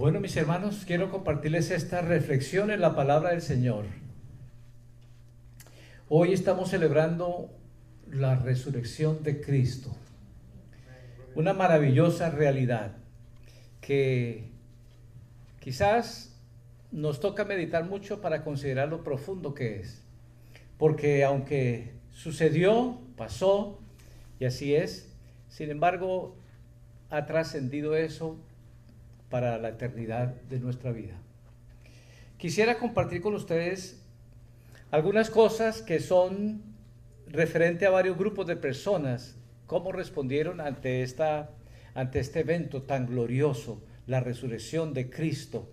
Bueno, mis hermanos, quiero compartirles esta reflexión en la palabra del Señor. Hoy estamos celebrando la resurrección de Cristo. Una maravillosa realidad que quizás nos toca meditar mucho para considerar lo profundo que es. Porque aunque sucedió, pasó, y así es, sin embargo, ha trascendido eso para la eternidad de nuestra vida. Quisiera compartir con ustedes algunas cosas que son referente a varios grupos de personas, cómo respondieron ante, esta, ante este evento tan glorioso, la resurrección de Cristo.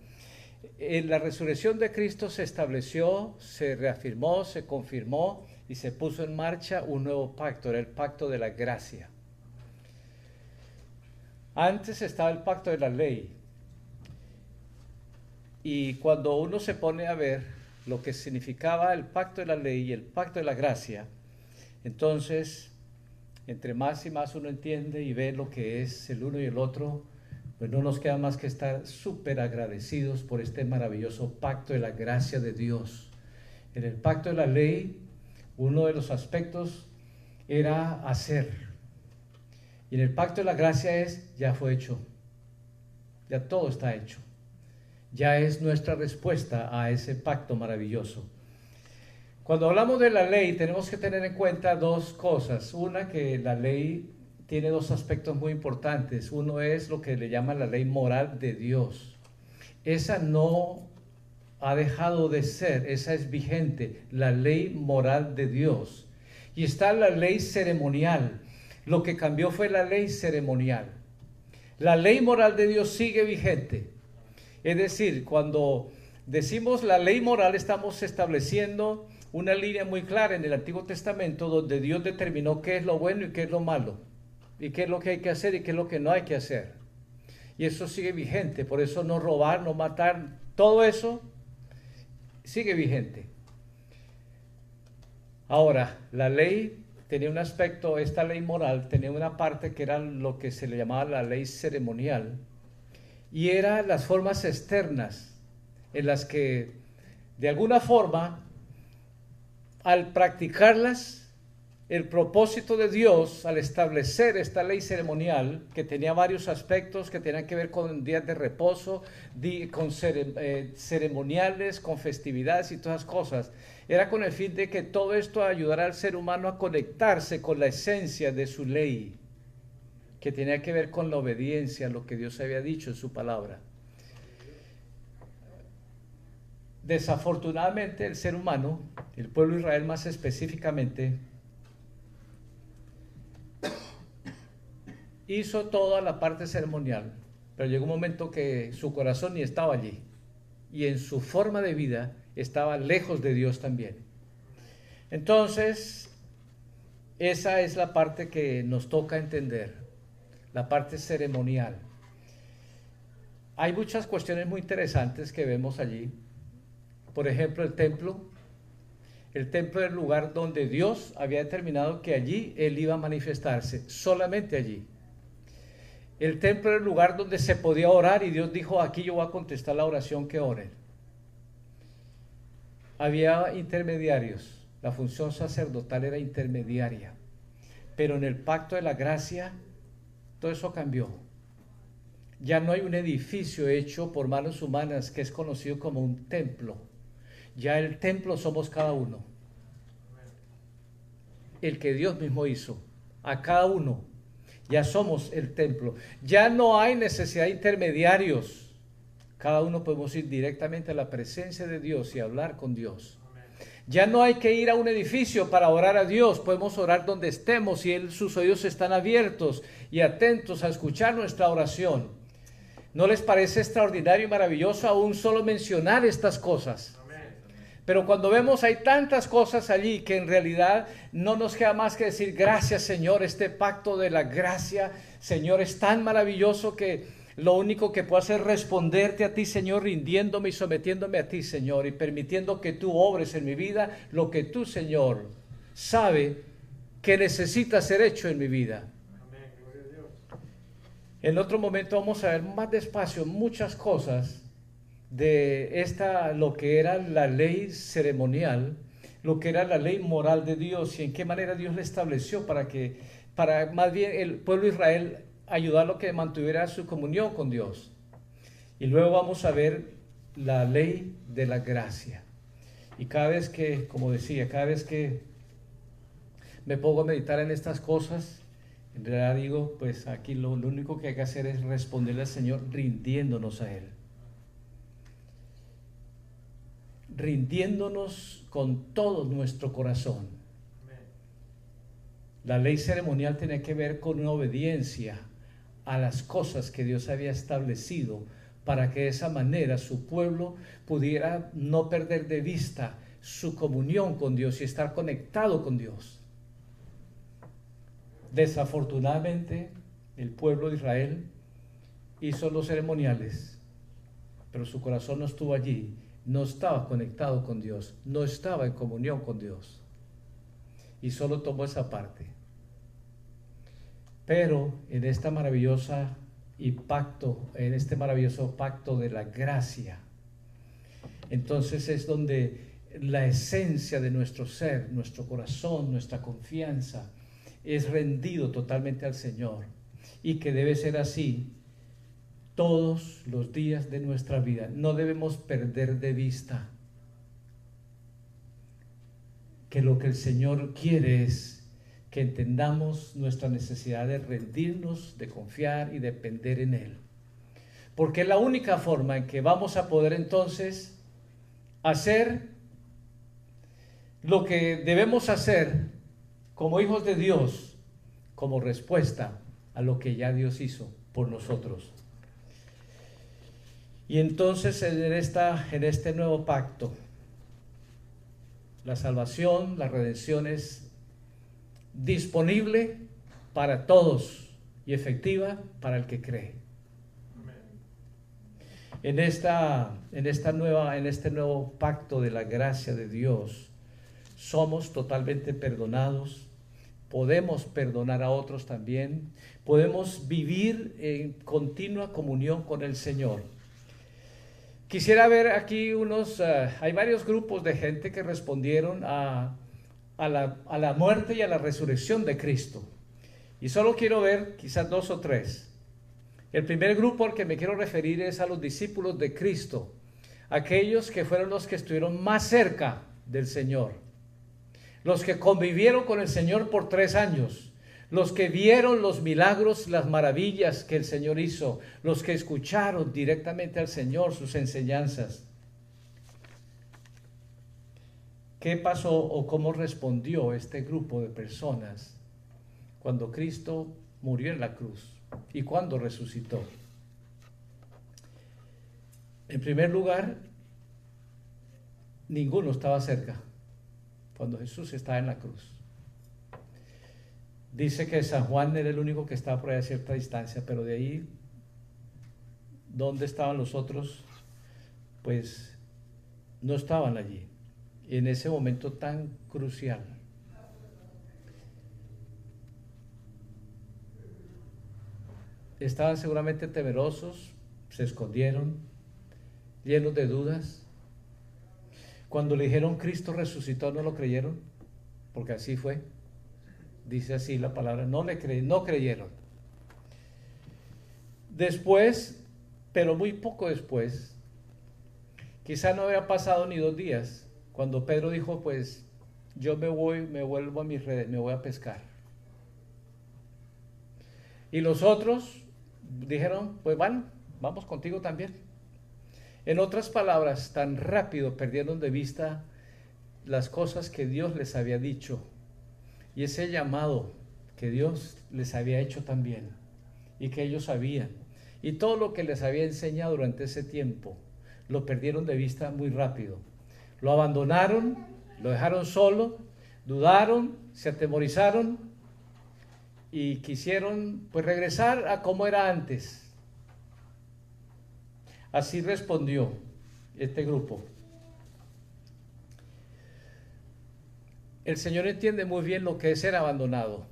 En la resurrección de Cristo se estableció, se reafirmó, se confirmó y se puso en marcha un nuevo pacto, era el pacto de la gracia. Antes estaba el pacto de la ley. Y cuando uno se pone a ver lo que significaba el pacto de la ley y el pacto de la gracia, entonces, entre más y más uno entiende y ve lo que es el uno y el otro, pues no nos queda más que estar súper agradecidos por este maravilloso pacto de la gracia de Dios. En el pacto de la ley, uno de los aspectos era hacer. Y en el pacto de la gracia es, ya fue hecho. Ya todo está hecho. Ya es nuestra respuesta a ese pacto maravilloso. Cuando hablamos de la ley tenemos que tener en cuenta dos cosas. Una, que la ley tiene dos aspectos muy importantes. Uno es lo que le llama la ley moral de Dios. Esa no ha dejado de ser, esa es vigente, la ley moral de Dios. Y está la ley ceremonial. Lo que cambió fue la ley ceremonial. La ley moral de Dios sigue vigente. Es decir, cuando decimos la ley moral estamos estableciendo una línea muy clara en el Antiguo Testamento donde Dios determinó qué es lo bueno y qué es lo malo, y qué es lo que hay que hacer y qué es lo que no hay que hacer. Y eso sigue vigente, por eso no robar, no matar, todo eso sigue vigente. Ahora, la ley tenía un aspecto, esta ley moral tenía una parte que era lo que se le llamaba la ley ceremonial, y era las formas externas en las que de alguna forma al practicarlas, el propósito de Dios al establecer esta ley ceremonial, que tenía varios aspectos que tenían que ver con días de reposo, con eh, ceremoniales, con festividades y todas cosas, era con el fin de que todo esto ayudara al ser humano a conectarse con la esencia de su ley, que tenía que ver con la obediencia a lo que Dios había dicho en su palabra. Desafortunadamente el ser humano, el pueblo de Israel más específicamente, hizo toda la parte ceremonial, pero llegó un momento que su corazón ni estaba allí y en su forma de vida estaba lejos de Dios también. Entonces, esa es la parte que nos toca entender, la parte ceremonial. Hay muchas cuestiones muy interesantes que vemos allí por ejemplo, el templo. El templo era el lugar donde Dios había determinado que allí Él iba a manifestarse, solamente allí. El templo era el lugar donde se podía orar y Dios dijo, aquí yo voy a contestar la oración que oren. Había intermediarios, la función sacerdotal era intermediaria, pero en el pacto de la gracia todo eso cambió. Ya no hay un edificio hecho por manos humanas que es conocido como un templo ya el templo somos cada uno. El que Dios mismo hizo. A cada uno. Ya somos el templo. Ya no hay necesidad de intermediarios. Cada uno podemos ir directamente a la presencia de Dios y hablar con Dios. Ya no hay que ir a un edificio para orar a Dios. Podemos orar donde estemos y sus oídos están abiertos y atentos a escuchar nuestra oración. ¿No les parece extraordinario y maravilloso aún solo mencionar estas cosas? Pero cuando vemos hay tantas cosas allí que en realidad no nos queda más que decir gracias Señor, este pacto de la gracia, Señor, es tan maravilloso que lo único que puedo hacer es responderte a ti, Señor, rindiéndome y sometiéndome a ti, Señor, y permitiendo que tú obres en mi vida lo que tú, Señor, sabe que necesita ser hecho en mi vida. En otro momento vamos a ver más despacio muchas cosas de esta, lo que era la ley ceremonial, lo que era la ley moral de Dios y en qué manera Dios la estableció para que, para más bien el pueblo de Israel ayudarlo a que mantuviera su comunión con Dios. Y luego vamos a ver la ley de la gracia. Y cada vez que, como decía, cada vez que me pongo a meditar en estas cosas, en realidad digo, pues aquí lo, único que hay que hacer es responderle al Señor rindiéndonos a Él. Rindiéndonos con todo nuestro corazón. La ley ceremonial tiene que ver con una obediencia a las cosas que Dios había establecido para que de esa manera su pueblo pudiera no perder de vista su comunión con Dios y estar conectado con Dios. Desafortunadamente, el pueblo de Israel hizo los ceremoniales, pero su corazón no estuvo allí, no estaba conectado con Dios, no estaba en comunión con Dios. Y solo tomó esa parte. Pero en esta maravillosa pacto, en este maravilloso pacto de la gracia. Entonces es donde la esencia de nuestro ser, nuestro corazón, nuestra confianza es rendido totalmente al Señor y que debe ser así todos los días de nuestra vida. No debemos perder de vista que lo que el Señor quiere es que entendamos nuestra necesidad de rendirnos, de confiar y depender en Él. Porque es la única forma en que vamos a poder entonces hacer lo que debemos hacer como hijos de Dios, como respuesta a lo que ya Dios hizo por nosotros. Y entonces en, este nuevo pacto, la salvación, la redención es disponible para todos y efectiva para el que cree. En esta, en esta nueva, en este nuevo pacto de la gracia de Dios, somos totalmente perdonados, podemos perdonar a otros también, podemos vivir en continua comunión con el Señor. Quisiera ver aquí unos, eh, hay varios grupos de gente que respondieron a a la, muerte y a la resurrección de Cristo. Y solo quiero ver quizás dos o tres. El primer grupo al que me quiero referir es a los discípulos de Cristo, aquellos que fueron los que estuvieron más cerca del Señor, los que convivieron con el Señor por tres años, los que vieron los milagros, las maravillas que el Señor hizo, los que escucharon directamente al Señor sus enseñanzas. ¿Qué pasó o cómo respondió este grupo de personas cuando Cristo murió en la cruz y cuando resucitó? En primer lugar, ninguno estaba cerca cuando Jesús estaba en la cruz. Dice que San Juan era el único que estaba por ahí a cierta distancia, pero de ahí, ¿dónde estaban los otros? Pues no estaban allí en ese momento tan crucial. Estaban seguramente temerosos, se escondieron, llenos de dudas. Cuando le dijeron Cristo resucitó, no lo creyeron, porque así fue. Dice así la palabra, no le cre no creyeron. Después, pero muy poco después, quizá no había pasado ni dos días, cuando Pedro dijo, pues yo me voy, me vuelvo a mis redes, me voy a pescar. Y los otros dijeron, pues van, vamos contigo también. En otras palabras, tan rápido perdieron de vista las cosas que Dios les había dicho y ese llamado que Dios les había hecho también y que ellos sabían. Y todo lo que les había enseñado durante ese tiempo, lo perdieron de vista muy rápido. Lo abandonaron, lo dejaron solo, dudaron, se atemorizaron y quisieron pues regresar a como era antes. Así respondió este grupo. El Señor entiende muy bien lo que es ser abandonado.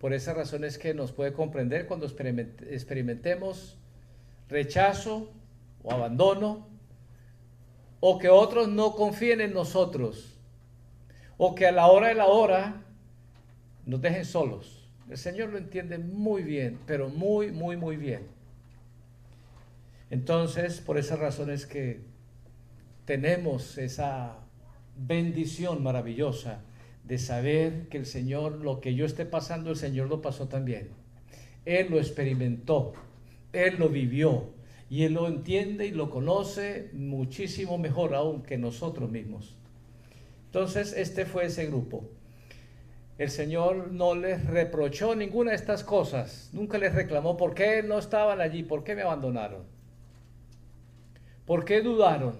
Por esa razón es que nos puede comprender cuando experimentemos rechazo o abandono, o que otros no confíen en nosotros, o que a la hora de la hora nos dejen solos. El Señor lo entiende muy bien, pero muy, muy, muy bien. Entonces, por esa razón es que tenemos esa bendición maravillosa de saber que el Señor, lo que yo esté pasando, el Señor lo pasó también. Él lo experimentó, Él lo vivió y Él lo entiende y lo conoce muchísimo mejor aún que nosotros mismos. Entonces, este fue ese grupo. El Señor no les reprochó ninguna de estas cosas, nunca les reclamó por qué no estaban allí, por qué me abandonaron, por qué dudaron.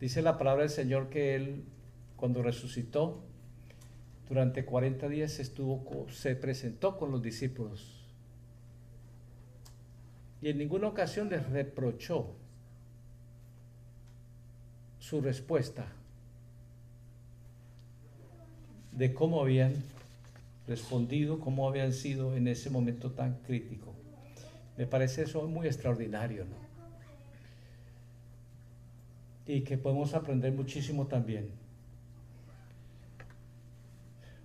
Dice la palabra del Señor que Él cuando resucitó, durante 40 días estuvo, se presentó con los discípulos. Y en ninguna ocasión les reprochó su respuesta de cómo habían respondido, cómo habían sido en ese momento tan crítico. Me parece eso muy extraordinario, ¿no? Y que podemos aprender muchísimo también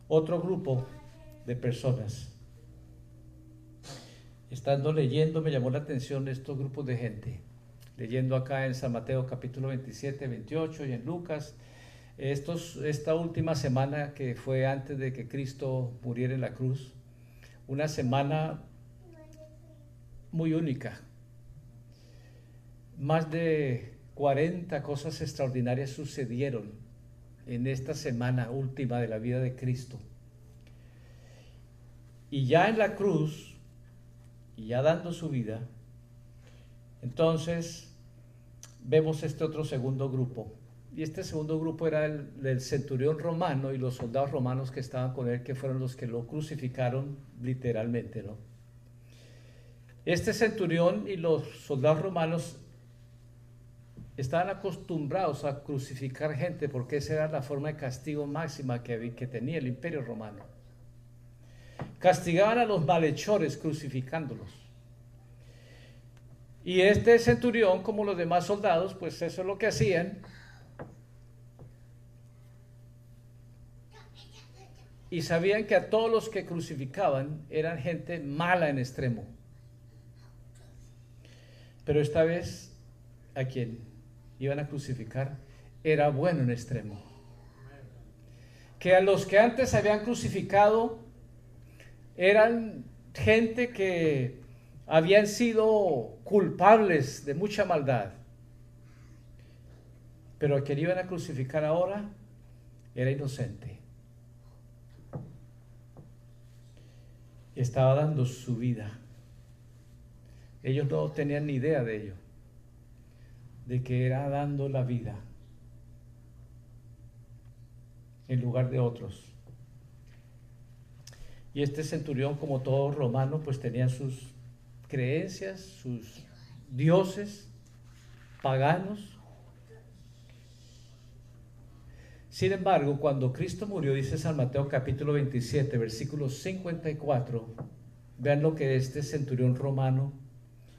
otro grupo de personas. Estando leyendo me llamó la atención estos grupos de gente. Leyendo acá en San Mateo capítulo 27, 28 y en Lucas, estos, esta última semana que fue antes de que Cristo muriera en la cruz, una semana muy única. Más de 40 cosas extraordinarias sucedieron en esta semana última de la vida de Cristo. Y ya en la cruz, y ya dando su vida, entonces vemos este otro segundo grupo. Y este segundo grupo era el del centurión romano y los soldados romanos que estaban con él, que fueron los que lo crucificaron literalmente, ¿no? Este centurión y los soldados romanos estaban acostumbrados a crucificar gente porque esa era la forma de castigo máxima que, que tenía el imperio romano. Castigaban a los malhechores crucificándolos. Y este centurión, como los demás soldados, pues eso es lo que hacían. Y sabían que a todos los que crucificaban eran gente mala en extremo. Pero esta vez, ¿a quién? iban a crucificar era bueno en extremo. Que a los que antes habían crucificado eran gente que habían sido culpables de mucha maldad. Pero a quien iban a crucificar ahora era inocente. Estaba dando su vida. Ellos no tenían ni idea de ello de que era dando la vida en lugar de otros. Y este centurión, como todo romano, pues tenía sus creencias, sus dioses paganos. Sin embargo, cuando Cristo murió, dice San Mateo capítulo 27, versículo 54, vean lo que este centurión romano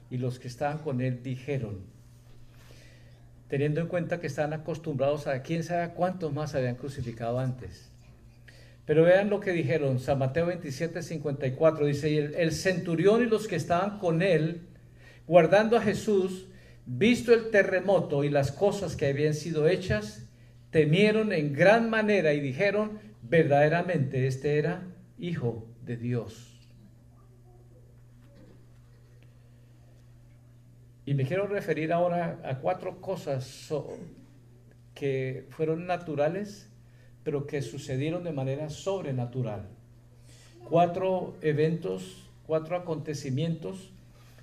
y los que estaban con él dijeron teniendo en cuenta que están acostumbrados a quién sabe cuántos más habían crucificado antes. Pero vean lo que dijeron, San Mateo 27, 54, dice, el, el centurión y los que estaban con él, guardando a Jesús, visto el terremoto y las cosas que habían sido hechas, temieron en gran manera y dijeron, verdaderamente este era Hijo de Dios. Y me quiero referir ahora a cuatro cosas que fueron naturales, pero que sucedieron de manera sobrenatural. Cuatro eventos, cuatro acontecimientos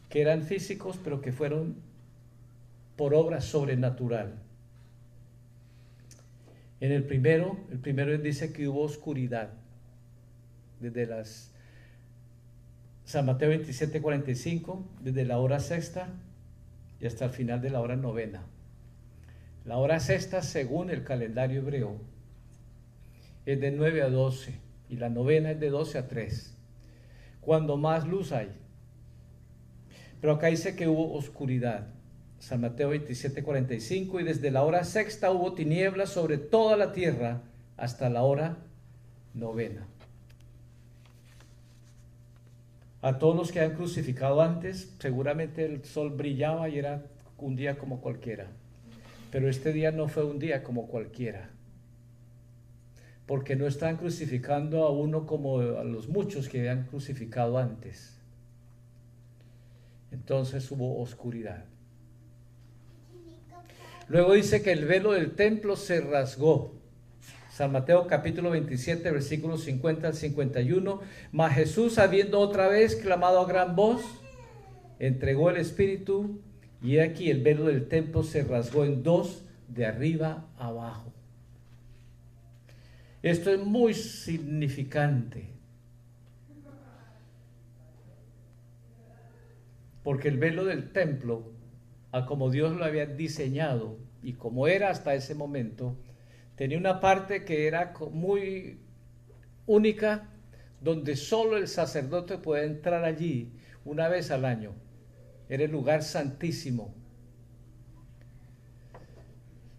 que eran físicos, pero que fueron por obra sobrenatural. En el primero, el primero dice que hubo oscuridad. Desde las San Mateo 27, 45, desde la hora sexta y hasta el final de la hora novena. La hora sexta, según el calendario hebreo, es de 9 a 12, y la novena es de 12 a 3, cuando más luz hay. Pero acá dice que hubo oscuridad. San Mateo 27, 45, y desde la hora sexta hubo tinieblas sobre toda la tierra hasta la hora novena. A todos los que han crucificado antes, seguramente el sol brillaba y era un día como cualquiera. Pero este día no fue un día como cualquiera. Porque no están crucificando a uno como a los muchos que habían crucificado antes. Entonces hubo oscuridad. Luego dice que el velo del templo se rasgó. San Mateo capítulo 27, versículos 50 al 51. Mas Jesús, habiendo otra vez clamado a gran voz, entregó el Espíritu y aquí el velo del templo se rasgó en dos de arriba abajo. Esto es muy significante. Porque el velo del templo, a como Dios lo había diseñado y como era hasta ese momento, tenía una parte que era muy única, donde solo el sacerdote puede entrar allí una vez al año era el lugar santísimo.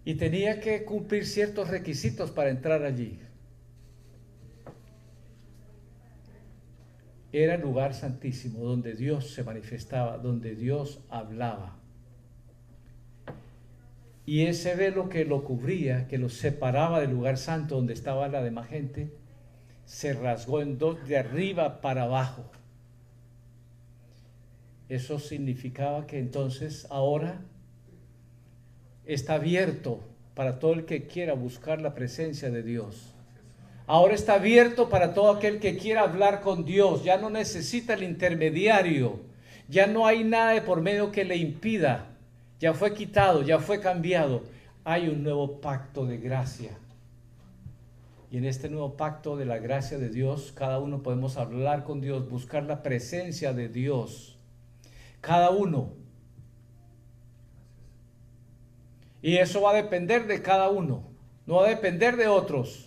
Y tenía que cumplir ciertos requisitos para entrar allí. Era el lugar santísimo donde Dios se manifestaba, donde Dios hablaba. Y ese velo que lo cubría, que lo separaba del lugar santo donde estaba la demás gente, se rasgó en dos de arriba para abajo. Eso significaba que entonces ahora está abierto para todo el que quiera buscar la presencia de Dios. Ahora está abierto para todo aquel que quiera hablar con Dios. Ya no necesita el intermediario. Ya no hay nada de por medio que le impida. Ya fue quitado, ya fue cambiado. Hay un nuevo pacto de gracia. Y en este nuevo pacto de la gracia de Dios, cada uno podemos hablar con Dios, buscar la presencia de Dios cada uno. Y eso va a depender de cada uno, no va a depender de otros.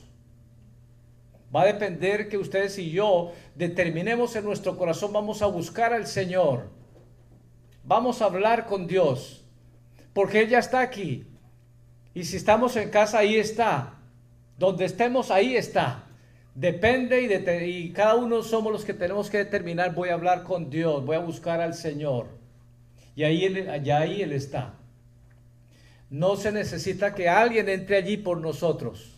Va a depender que ustedes y yo determinemos en nuestro corazón, vamos a buscar al Señor, vamos a hablar con Dios, porque Él ya está aquí. Y si estamos en casa, ahí está. Donde estemos, ahí está. Depende y, y, cada uno somos los que tenemos que determinar, voy a hablar con Dios, voy a buscar al Señor. Y ahí ahí Él está. No se necesita que alguien entre allí por nosotros.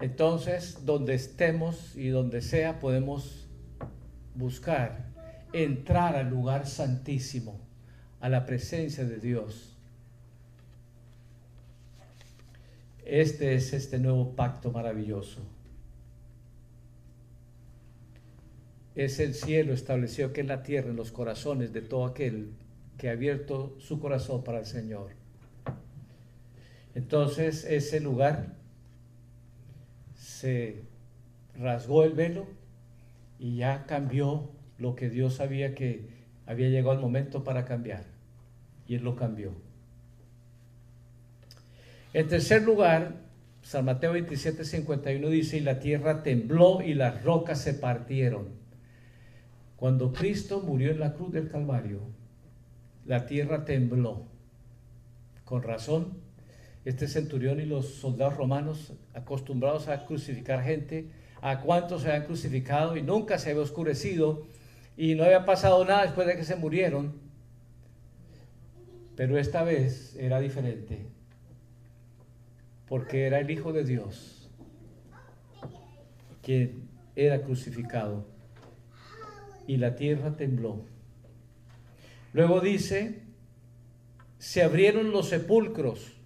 Entonces, donde estemos y donde sea, podemos buscar entrar al lugar santísimo, a la presencia de Dios Este es este nuevo pacto maravilloso. Es el cielo establecido que es la tierra en los corazones de todo aquel que ha abierto su corazón para el Señor. Entonces ese lugar se rasgó el velo y ya cambió lo que Dios sabía que había llegado el momento para cambiar. Y Él lo cambió. En tercer lugar, San Mateo 27, 51 dice, y la tierra tembló y las rocas se partieron. Cuando Cristo murió en la cruz del Calvario, la tierra tembló. Con razón, este centurión y los soldados romanos, acostumbrados a crucificar gente, a cuántos se habían crucificado y nunca se había oscurecido y no había pasado nada después de que se murieron. Pero esta vez era diferente porque era el Hijo de Dios quien era crucificado y la tierra tembló. Luego dice, se abrieron los sepulcros.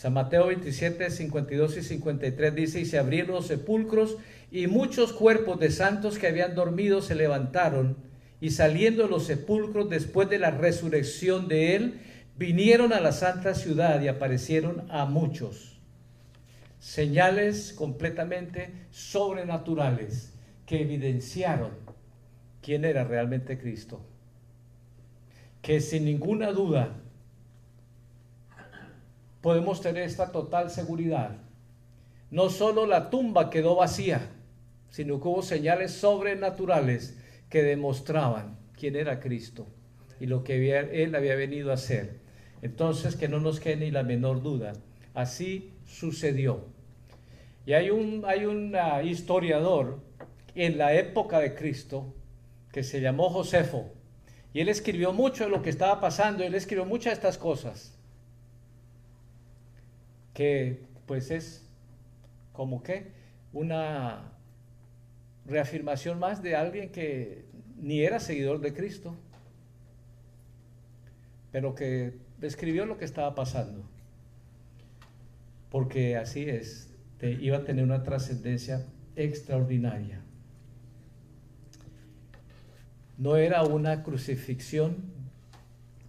San Mateo 27, 52 y 53 dice, y se abrieron los sepulcros y muchos cuerpos de santos que habían dormido se levantaron y saliendo de los sepulcros después de la resurrección de él, vinieron a la santa ciudad y aparecieron a muchos. Señales completamente sobrenaturales que evidenciaron quién era realmente Cristo. Que sin ninguna duda podemos tener esta total seguridad. No solo la tumba quedó vacía, sino que hubo señales sobrenaturales que demostraban quién era Cristo y lo que él había venido a hacer. Entonces, que no nos quede ni la menor duda. Así sucedió. Y hay un, hay un historiador en la época de Cristo que se llamó Josefo. Y él escribió mucho de lo que estaba pasando, él escribió muchas de estas cosas. Que pues es como que una reafirmación más de alguien que ni era seguidor de Cristo, pero que escribió lo que estaba pasando. Porque así es, te, iba a tener una trascendencia extraordinaria. No era una crucifixión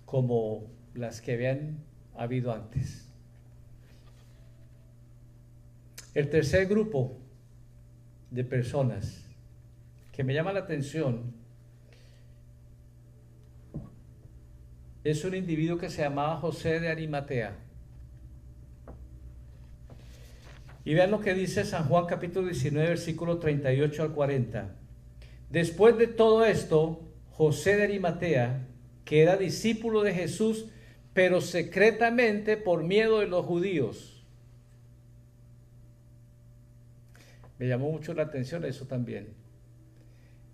como las que habían habido antes. El tercer grupo de personas que me llama la atención es un individuo que se llamaba José de Arimatea. Y vean lo que dice San Juan capítulo 19, versículo 38 al 40. Después de todo esto, José de Arimatea, que era discípulo de Jesús, pero secretamente por miedo de los judíos. Me llamó mucho la atención eso también.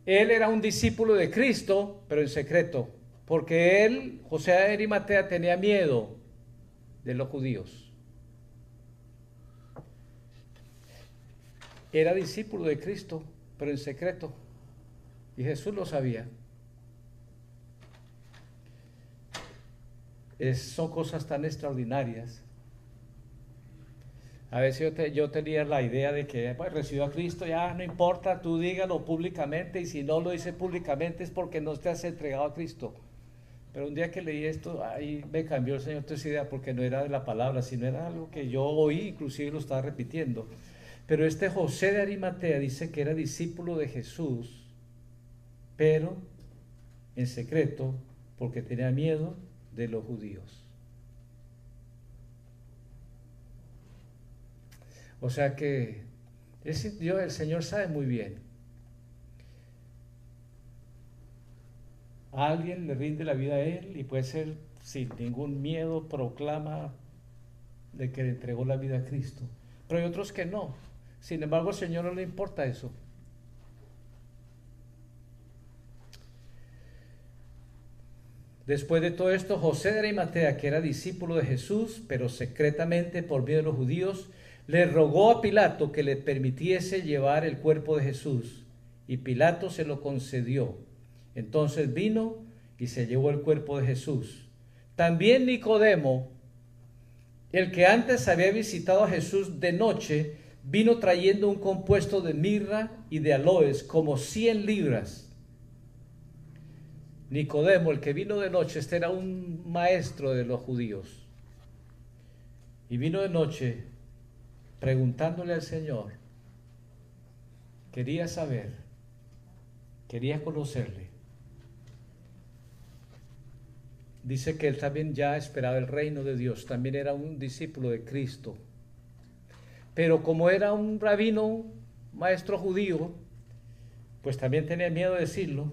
Él era un discípulo de Cristo, pero en secreto porque él, José de Arimatea, tenía miedo de los judíos. Era discípulo de Cristo, pero en secreto. Y Jesús lo sabía. son cosas tan extraordinarias. A veces yo, yo tenía la idea de que pues, recibió a Cristo, ya no importa, tú dígalo públicamente y si no lo dice públicamente es porque no te has entregado a Cristo. Pero un día que leí esto, ahí me cambió el Señor esa idea porque no era de la palabra, sino era algo que yo oí, inclusive lo estaba repitiendo. Pero este José de Arimatea dice que era discípulo de Jesús, pero en secreto porque tenía miedo de los judíos. O sea que Dios, el Señor sabe muy bien alguien le rinde la vida a él y puede ser sin ningún miedo, proclama de que le entregó la vida a Cristo. Pero hay otros que no. Sin embargo, al Señor no le importa eso. Después de todo esto, José de Arimatea, que era discípulo de Jesús, pero secretamente por miedo de los judíos, le rogó a Pilato que le permitiese llevar el cuerpo de Jesús, y Pilato se lo concedió. Entonces vino y se llevó el cuerpo de Jesús. También Nicodemo, el que antes había visitado a Jesús de noche, vino trayendo un compuesto de mirra y de aloes, como 100 libras. Nicodemo, el que vino de noche, este era un maestro de los judíos. Y vino de noche preguntándole al Señor. Quería saber, quería conocerle. dice que él también ya esperaba el reino de Dios, también era un discípulo de Cristo. Pero como era un rabino, maestro judío, pues también tenía miedo de decirlo.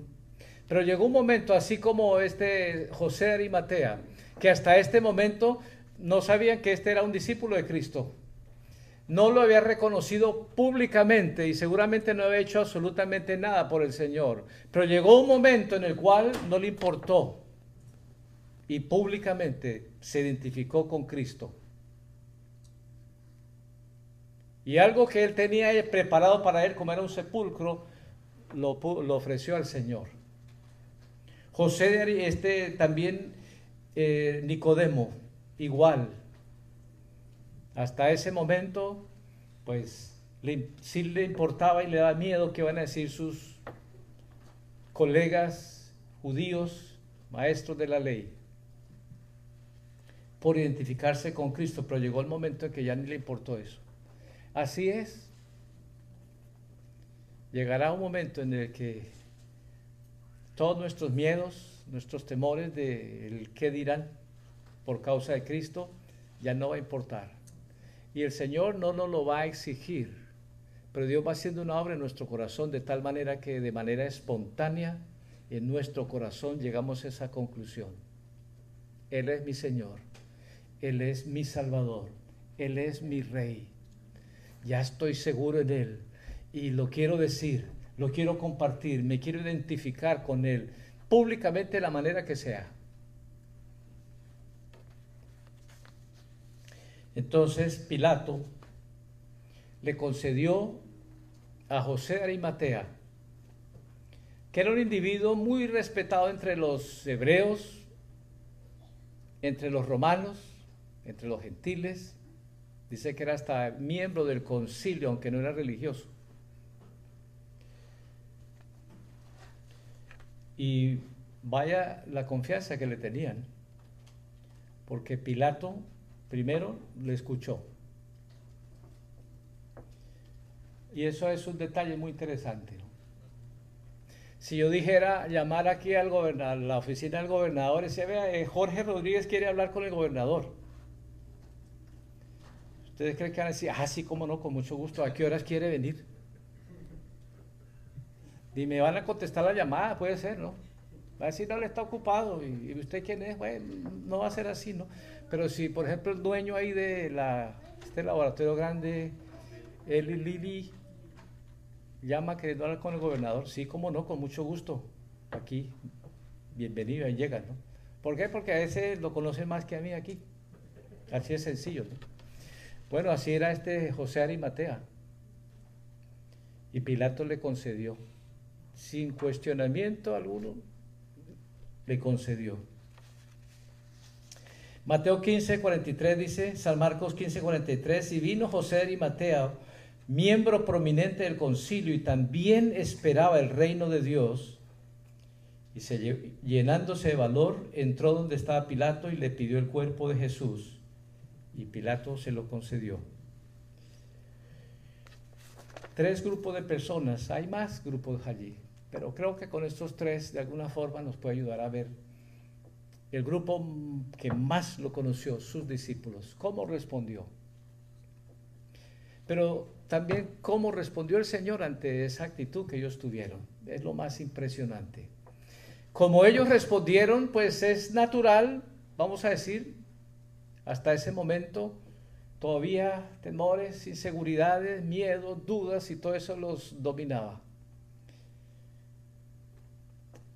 Pero llegó un momento, así como este José de Arimatea, que hasta este momento no sabían que este era un discípulo de Cristo. No lo había reconocido públicamente y seguramente no había hecho absolutamente nada por el Señor. Pero llegó un momento en el cual no le importó y públicamente se identificó con Cristo. Y algo que él tenía preparado para él, como era un sepulcro, lo, ofreció al Señor. José, este también eh, Nicodemo, igual. Hasta ese momento, pues sí le importaba y le daba miedo que van a decir sus colegas judíos, maestros de la ley por identificarse con Cristo, pero llegó el momento en que ya ni le importó eso. Así es. Llegará un momento en el que todos nuestros miedos, nuestros temores de qué dirán por causa de Cristo, ya no va a importar. Y el Señor no nos lo va a exigir, pero Dios va haciendo una obra en nuestro corazón de tal manera que de manera espontánea en nuestro corazón llegamos a esa conclusión. Él es mi Señor, Él es mi Salvador, Él es mi Rey. Ya estoy seguro en Él y lo quiero decir, lo quiero compartir, me quiero identificar con Él públicamente de la manera que sea. Entonces Pilato le concedió a José Arimatea, que era un individuo muy respetado entre los hebreos, entre los romanos, entre los gentiles. Dice que era hasta miembro del concilio, aunque no era religioso. Y vaya la confianza que le tenían, porque Pilato primero le escuchó. Y eso es un detalle muy interesante. Si yo dijera llamar aquí al gobernador, la oficina del gobernador decir, vea, eh, Jorge Rodríguez quiere hablar con el gobernador. ¿Ustedes creen que van a decir, ah, sí, cómo no, con mucho gusto, ¿a qué horas quiere venir? Y me van a contestar la llamada, puede ser, ¿no? Va a decir, no, le está ocupado. ¿Y, usted quién es? Bueno, no va a ser así, ¿no? Pero si, por ejemplo, el dueño ahí de la, este laboratorio grande, Eli Lili, llama queriendo hablar con el gobernador, sí, cómo no, con mucho gusto. Aquí, bienvenido, ahí llega, ¿no? ¿Por qué? Porque a ese lo conoce más que a mí aquí. Así es sencillo, ¿no? Bueno, así era este José Arimatea. Y Pilato le concedió sin cuestionamiento alguno, le concedió. Mateo 15, 43 dice, San Marcos 15, 43, y vino José y Mateo, miembro prominente del concilio, y también esperaba el reino de Dios, y se, llenándose de valor, entró donde estaba Pilato y le pidió el cuerpo de Jesús, y Pilato se lo concedió. Tres grupos de personas, hay más grupos allí, pero creo que con estos tres de alguna forma nos puede ayudar a ver el grupo que más lo conoció, sus discípulos, cómo respondió. Pero también cómo respondió el Señor ante esa actitud que ellos tuvieron. Es lo más impresionante. Como ellos respondieron, pues es natural, vamos a decir, hasta ese momento, Todavía temores, inseguridades, miedos, dudas y todo eso los dominaba.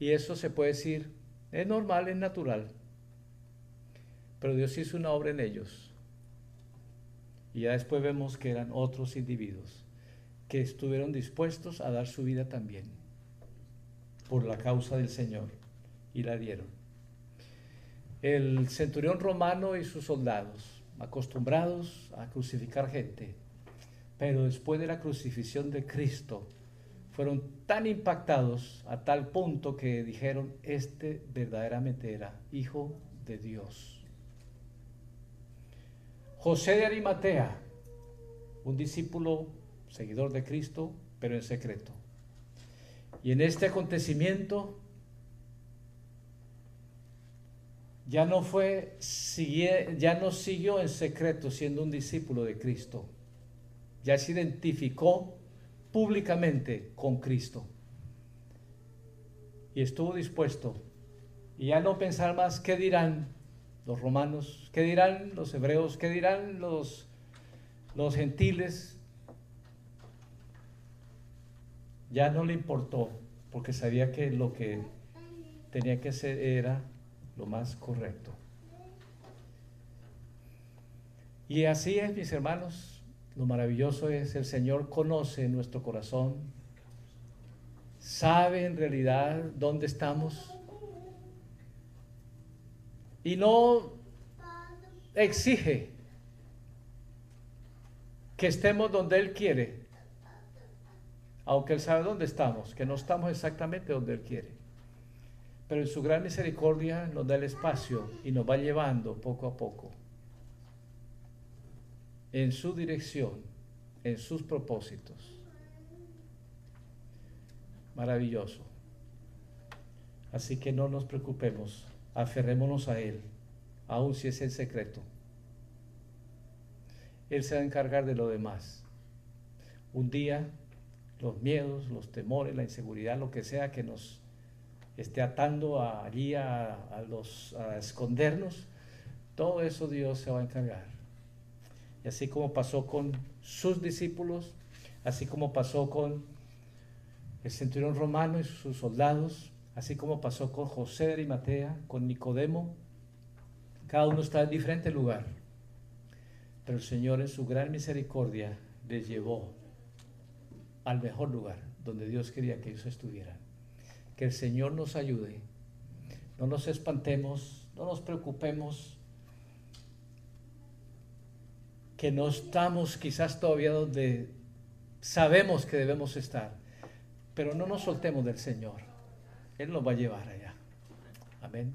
Y eso se puede decir, es normal, es natural. Pero Dios hizo una obra en ellos. Y ya después vemos que eran otros individuos que estuvieron dispuestos a dar su vida también por la causa del Señor y la dieron. El centurión romano y sus soldados acostumbrados a crucificar gente, pero después de la crucifixión de Cristo fueron tan impactados a tal punto que dijeron, este verdaderamente era hijo de Dios. José de Arimatea, un discípulo, seguidor de Cristo, pero en secreto. Y en este acontecimiento ya no fue, ya no siguió en secreto siendo un discípulo de Cristo. Ya se identificó públicamente con Cristo. Y estuvo dispuesto. Y ya no pensar más qué dirán los romanos, qué dirán los hebreos, qué dirán los, los gentiles. Ya no le importó, porque sabía que lo que tenía que hacer era lo más correcto. Y así es, mis hermanos, lo maravilloso es el Señor conoce nuestro corazón, sabe en realidad dónde estamos y no exige que estemos donde Él quiere, aunque Él sabe dónde estamos, que no estamos exactamente donde Él quiere. Pero en su gran misericordia nos da el espacio y nos va llevando poco a poco en su dirección, en sus propósitos. Maravilloso. Así que no nos preocupemos, aferrémonos a Él, aun si es el secreto. Él se va a encargar de lo demás. Un día los miedos, los temores, la inseguridad, lo que sea que nos esté atando allí a, los, a escondernos, todo eso Dios se va a encargar. Así como pasó con sus discípulos, así como pasó con el centurión romano y sus soldados, así como pasó con José de Arimatea, con Nicodemo, cada uno está en diferente lugar. Pero el Señor en su gran misericordia les llevó al mejor lugar donde Dios quería que ellos estuvieran. Que el Señor nos ayude. No nos espantemos, no nos preocupemos. Que no estamos quizás todavía donde sabemos que debemos estar. Pero no nos soltemos del Señor. Él nos va a llevar allá. Amén.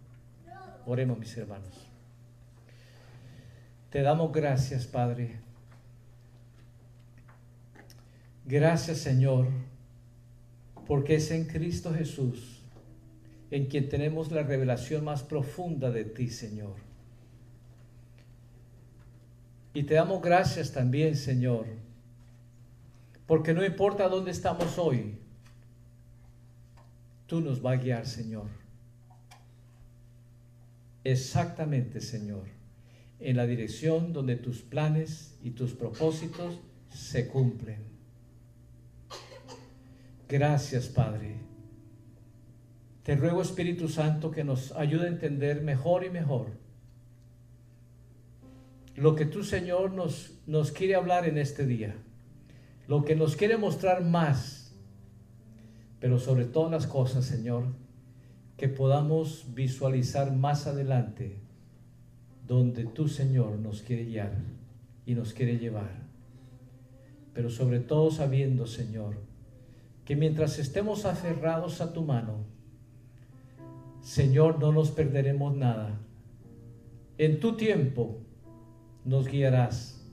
Oremos mis hermanos. Te damos gracias, Padre Gracias Señor, porque es en Cristo Jesús en quien tenemos la revelación más profunda de ti, Señor. Y te damos gracias también, Señor, porque no importa dónde estamos hoy, tú nos vas a guiar, Señor. Exactamente, Señor, en la dirección donde tus planes y tus propósitos se cumplen. Gracias, Padre. Te ruego, Espíritu Santo, que nos ayude a entender mejor y mejor lo que tú, Señor, nos, nos quiere hablar en este día, lo que nos quiere mostrar más, pero sobre todas las cosas, Señor, que podamos visualizar más adelante donde tú, Señor, nos quiere guiar y nos quiere llevar. Pero sobre todo sabiendo, Señor, que mientras estemos aferrados a tu mano, Señor, no nos perderemos nada. En tu tiempo nos guiarás.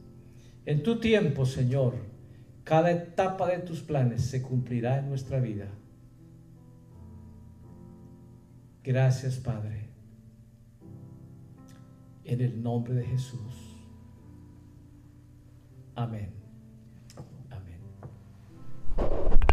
En tu tiempo, Señor, cada etapa de tus planes se cumplirá en nuestra vida. Gracias, Padre. En el nombre de Jesús. Amén.